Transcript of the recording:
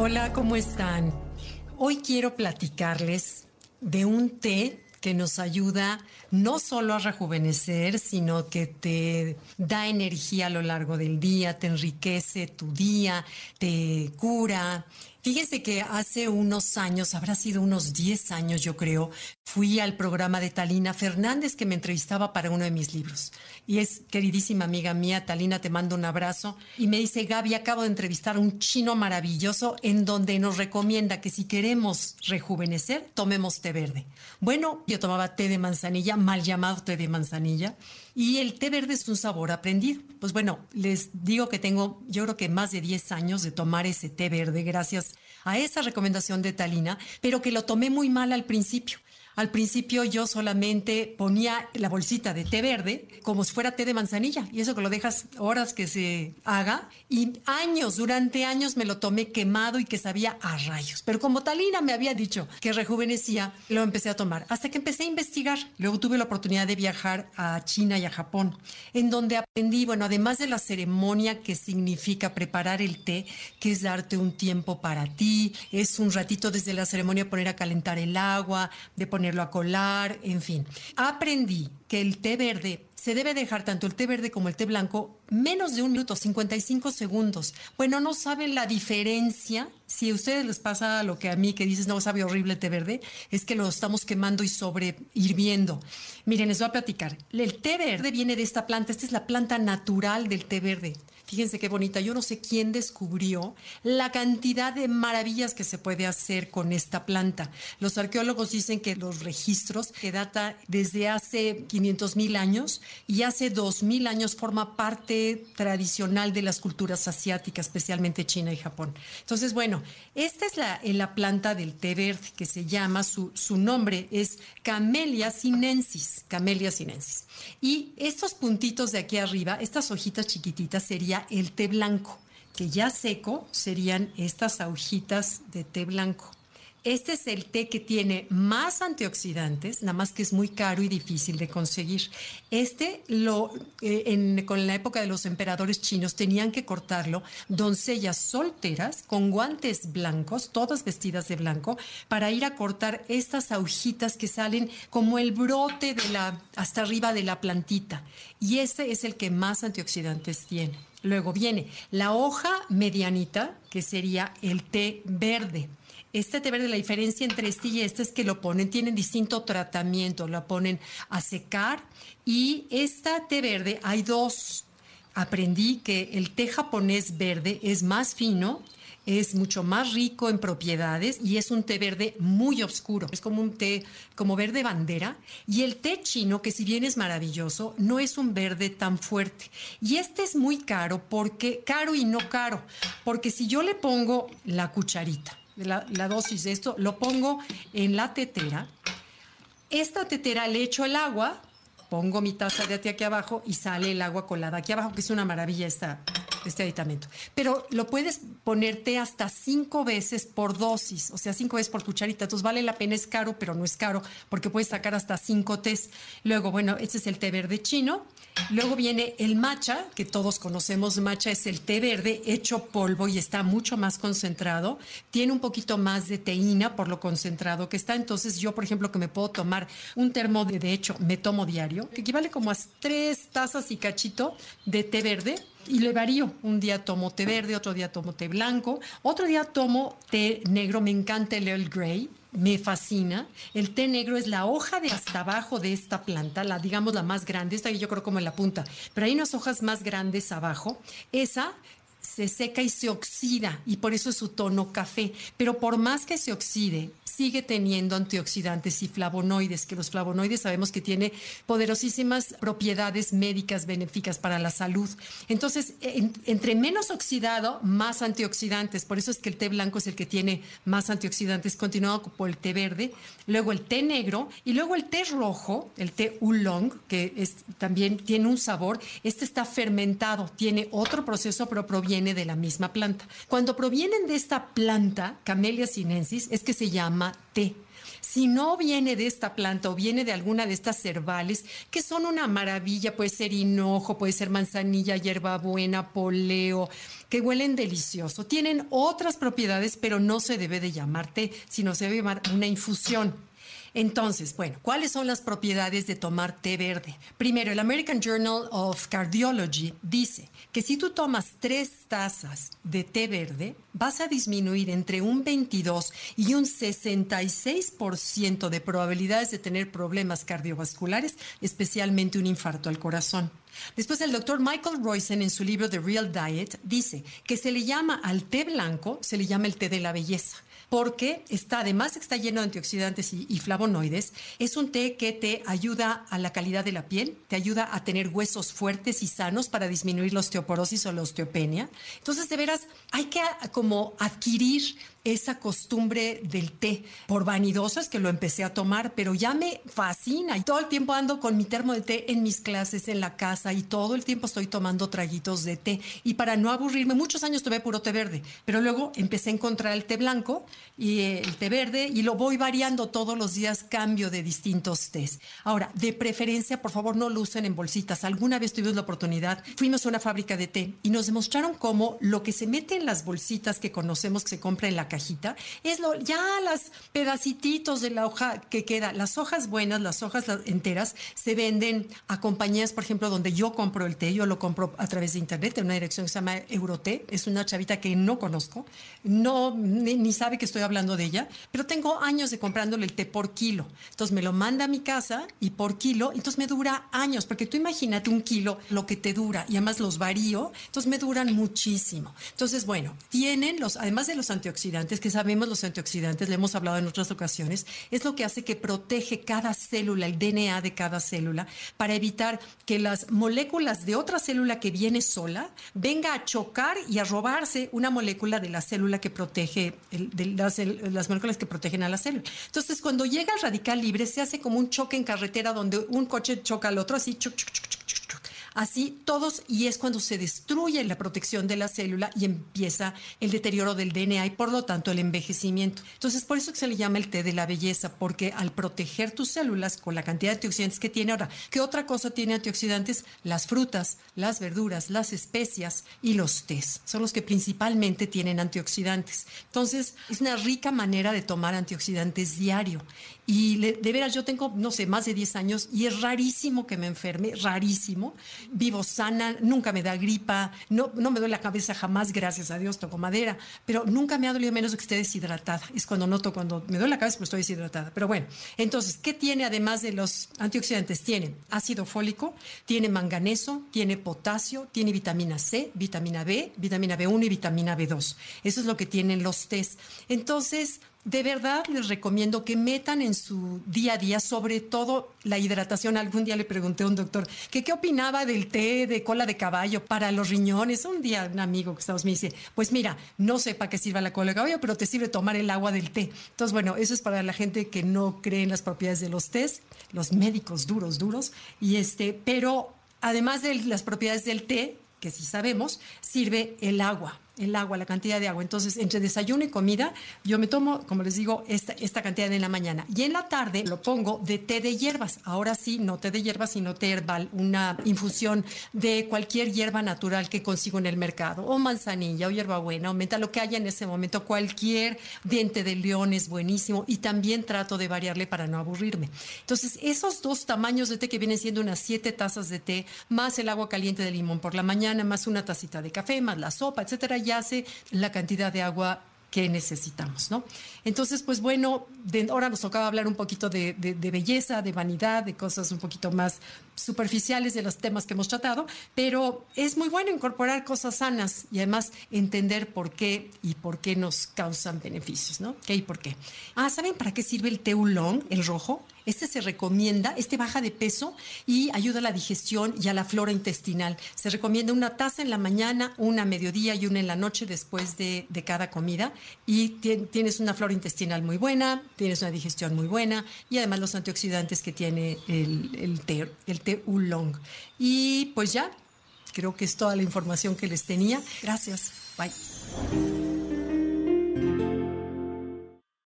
Hola, ¿cómo están? Hoy quiero platicarles de un té que nos ayuda no solo a rejuvenecer, sino que te da energía a lo largo del día, te enriquece tu día, te cura. Fíjense que hace unos años, habrá sido unos 10 años yo creo, fui al programa de Talina Fernández que me entrevistaba para uno de mis libros. Y es queridísima amiga mía, Talina, te mando un abrazo. Y me dice, Gaby, acabo de entrevistar a un chino maravilloso en donde nos recomienda que si queremos rejuvenecer, tomemos té verde. Bueno, yo tomaba té de manzanilla, mal llamado té de manzanilla, y el té verde es un sabor aprendido. Pues bueno, les digo que tengo, yo creo que más de 10 años de tomar ese té verde gracias a esa recomendación de Talina, pero que lo tomé muy mal al principio. Al principio yo solamente ponía la bolsita de té verde como si fuera té de manzanilla y eso que lo dejas horas que se haga y años, durante años me lo tomé quemado y que sabía a rayos. Pero como Talina me había dicho que rejuvenecía, lo empecé a tomar hasta que empecé a investigar. Luego tuve la oportunidad de viajar a China y a Japón, en donde aprendí, bueno, además de la ceremonia que significa preparar el té, que es darte un tiempo para ti, es un ratito desde la ceremonia poner a calentar el agua, de poner a colar, en fin. Aprendí que el té verde se debe dejar tanto el té verde como el té blanco menos de un minuto, 55 segundos. Bueno, no saben la diferencia. Si a ustedes les pasa lo que a mí, que dices, no, sabe horrible el té verde, es que lo estamos quemando y sobre hirviendo. Miren, les voy a platicar. El té verde viene de esta planta. Esta es la planta natural del té verde. Fíjense qué bonita. Yo no sé quién descubrió la cantidad de maravillas que se puede hacer con esta planta. Los arqueólogos dicen que los registros que data desde hace 500 mil años y hace 2000 años forma parte tradicional de las culturas asiáticas, especialmente China y Japón. Entonces, bueno, esta es la, la planta del té verde que se llama, su, su nombre es Camellia sinensis. Camellia sinensis. Y estos puntitos de aquí arriba, estas hojitas chiquititas, sería el té blanco, que ya seco serían estas hojitas de té blanco. Este es el té que tiene más antioxidantes, nada más que es muy caro y difícil de conseguir. Este, lo, eh, con la época de los emperadores chinos, tenían que cortarlo doncellas solteras con guantes blancos, todas vestidas de blanco, para ir a cortar estas agujitas que salen como el brote de la, hasta arriba de la plantita. Y ese es el que más antioxidantes tiene. Luego viene la hoja medianita, que sería el té verde. Este té verde, la diferencia entre este y este es que lo ponen, tienen distinto tratamiento, lo ponen a secar y esta té verde hay dos. Aprendí que el té japonés verde es más fino, es mucho más rico en propiedades y es un té verde muy oscuro. Es como un té como verde bandera. Y el té chino, que si bien es maravilloso, no es un verde tan fuerte. Y este es muy caro porque, caro y no caro, porque si yo le pongo la cucharita, la, dosis de esto, lo pongo en la tetera. Esta tetera le echo el agua, pongo mi taza de té aquí abajo y sale el agua colada aquí abajo, que es una maravilla esta, este aditamento. Pero lo puedes ponerte hasta cinco veces por dosis, o sea, cinco veces por cucharita. Entonces vale la pena, es caro, pero no es caro, porque puedes sacar hasta cinco tés. Luego, bueno, este es el té verde chino. Luego viene el matcha, que todos conocemos. Matcha es el té verde hecho polvo y está mucho más concentrado. Tiene un poquito más de teína por lo concentrado que está. Entonces yo, por ejemplo, que me puedo tomar un termo de, de hecho, me tomo diario, que equivale como a tres tazas y cachito de té verde y le varío. Un día tomo té verde, otro día tomo té blanco, otro día tomo té negro. Me encanta el Earl Grey me fascina. El té negro es la hoja de hasta abajo de esta planta, la digamos la más grande, esta yo creo como en la punta, pero hay unas hojas más grandes abajo. Esa se seca y se oxida y por eso es su tono café. Pero por más que se oxide, sigue teniendo antioxidantes y flavonoides, que los flavonoides sabemos que tiene poderosísimas propiedades médicas benéficas para la salud. Entonces, entre menos oxidado, más antioxidantes. Por eso es que el té blanco es el que tiene más antioxidantes, continuado por el té verde, luego el té negro y luego el té rojo, el té oolong, que también tiene un sabor. Este está fermentado, tiene otro proceso, pero proviene de la misma planta. Cuando provienen de esta planta, Camellia sinensis, es que se llama té. Si no viene de esta planta o viene de alguna de estas herbales, que son una maravilla, puede ser hinojo, puede ser manzanilla, hierbabuena, poleo, que huelen delicioso. Tienen otras propiedades, pero no se debe de llamar té, sino se debe llamar una infusión. Entonces, bueno, ¿cuáles son las propiedades de tomar té verde? Primero, el American Journal of Cardiology dice que si tú tomas tres tazas de té verde, vas a disminuir entre un 22 y un 66% de probabilidades de tener problemas cardiovasculares, especialmente un infarto al corazón. Después el doctor Michael Roysen en su libro The Real Diet dice que se le llama al té blanco, se le llama el té de la belleza porque está, además está lleno de antioxidantes y, flavonoides, es un té que te ayuda a la calidad de la piel, te ayuda a tener huesos fuertes y sanos para disminuir la osteoporosis o la osteopenia. Entonces, de veras, hay que como adquirir esa costumbre del té. Por vanidosas que lo empecé a tomar, pero ya me fascina y todo el tiempo ando con mi termo de té en mis clases, en la casa y todo el tiempo estoy tomando traguitos de té. Y para no aburrirme, muchos años tuve puro té verde, pero luego empecé a encontrar el té blanco y el té verde y lo voy variando todos los días, cambio de distintos tés. Ahora, de preferencia, por favor, no lo usen en bolsitas. Alguna vez tuvimos la oportunidad, fuimos a una fábrica de té y nos demostraron cómo lo que se mete en las bolsitas que conocemos que se compra en la cajita es lo, ya las pedacititos de la hoja que queda. Las hojas buenas, las hojas enteras, se venden a compañías, por ejemplo, donde yo compro el té, yo lo compro a través de internet en una dirección que se llama Euroté. Es una chavita que no conozco, no ni, ni sabe que estoy hablando de ella, pero tengo años de comprándole el té por kilo. Entonces me lo manda a mi casa y por kilo, entonces me dura años, porque tú imagínate un kilo lo que te dura y además los varío, entonces me duran muchísimo. Entonces, bueno, tienen los, además de los antioxidantes, que sabemos los antioxidantes, le hemos hablado en otras ocasiones, es lo que hace que protege cada célula, el DNA de cada célula, para evitar que las moléculas de otra célula que viene sola venga a chocar y a robarse una molécula de la célula que protege las las moléculas que protegen a la célula. Entonces, cuando llega el radical libre, se hace como un choque en carretera donde un coche choca al otro, así, choc, choc, choc, Así todos, y es cuando se destruye la protección de la célula y empieza el deterioro del DNA y por lo tanto el envejecimiento. Entonces, por eso que se le llama el té de la belleza, porque al proteger tus células con la cantidad de antioxidantes que tiene ahora, ¿qué otra cosa tiene antioxidantes? Las frutas, las verduras, las especias y los tés. Son los que principalmente tienen antioxidantes. Entonces, es una rica manera de tomar antioxidantes diario. Y de veras, yo tengo, no sé, más de 10 años y es rarísimo que me enferme, rarísimo. Vivo sana, nunca me da gripa, no, no me duele la cabeza jamás, gracias a Dios, toco madera, pero nunca me ha dolido menos que esté deshidratada. Es cuando noto, cuando me duele la cabeza, pues estoy deshidratada. Pero bueno, entonces, ¿qué tiene además de los antioxidantes? Tiene ácido fólico, tiene manganeso, tiene potasio, tiene vitamina C, vitamina B, vitamina B1 y vitamina B2. Eso es lo que tienen los test. Entonces, de verdad les recomiendo que metan en su día a día, sobre todo la hidratación. Algún día le pregunté a un doctor que qué opinaba del té de cola de caballo para los riñones. Un día un amigo que estamos me dice, pues mira, no sé para qué sirva la cola de caballo, pero te sirve tomar el agua del té. Entonces, bueno, eso es para la gente que no cree en las propiedades de los tés, los médicos duros, duros. Y este, pero además de las propiedades del té, que sí sabemos, sirve el agua el agua, la cantidad de agua. Entonces, entre desayuno y comida, yo me tomo, como les digo, esta, esta cantidad en la mañana. Y en la tarde lo pongo de té de hierbas. Ahora sí, no té de hierbas, sino té herbal, una infusión de cualquier hierba natural que consigo en el mercado, o manzanilla, o hierbabuena, o menta, lo que haya en ese momento. Cualquier diente de león es buenísimo y también trato de variarle para no aburrirme. Entonces, esos dos tamaños de té que vienen siendo unas siete tazas de té, más el agua caliente de limón por la mañana, más una tacita de café, más la sopa, etcétera, hace la cantidad de agua que necesitamos, ¿no? Entonces, pues bueno, ahora nos tocaba hablar un poquito de, belleza, de vanidad, de cosas un poquito más superficiales de los temas que hemos tratado, pero es muy bueno incorporar cosas sanas y además entender por qué y por qué nos causan beneficios, ¿no? ¿Qué y por qué? Ah, ¿saben para qué sirve el té oolong, el rojo? Este se recomienda, este baja de peso y ayuda a la digestión y a la flora intestinal. Se recomienda una taza en la mañana, una a mediodía y una en la noche después de, cada comida. Y tienes una flora intestinal muy buena, tienes una digestión muy buena y además los antioxidantes que tiene el, el té, el té oolong. Y pues ya, creo que es toda la información que les tenía. Gracias. Bye.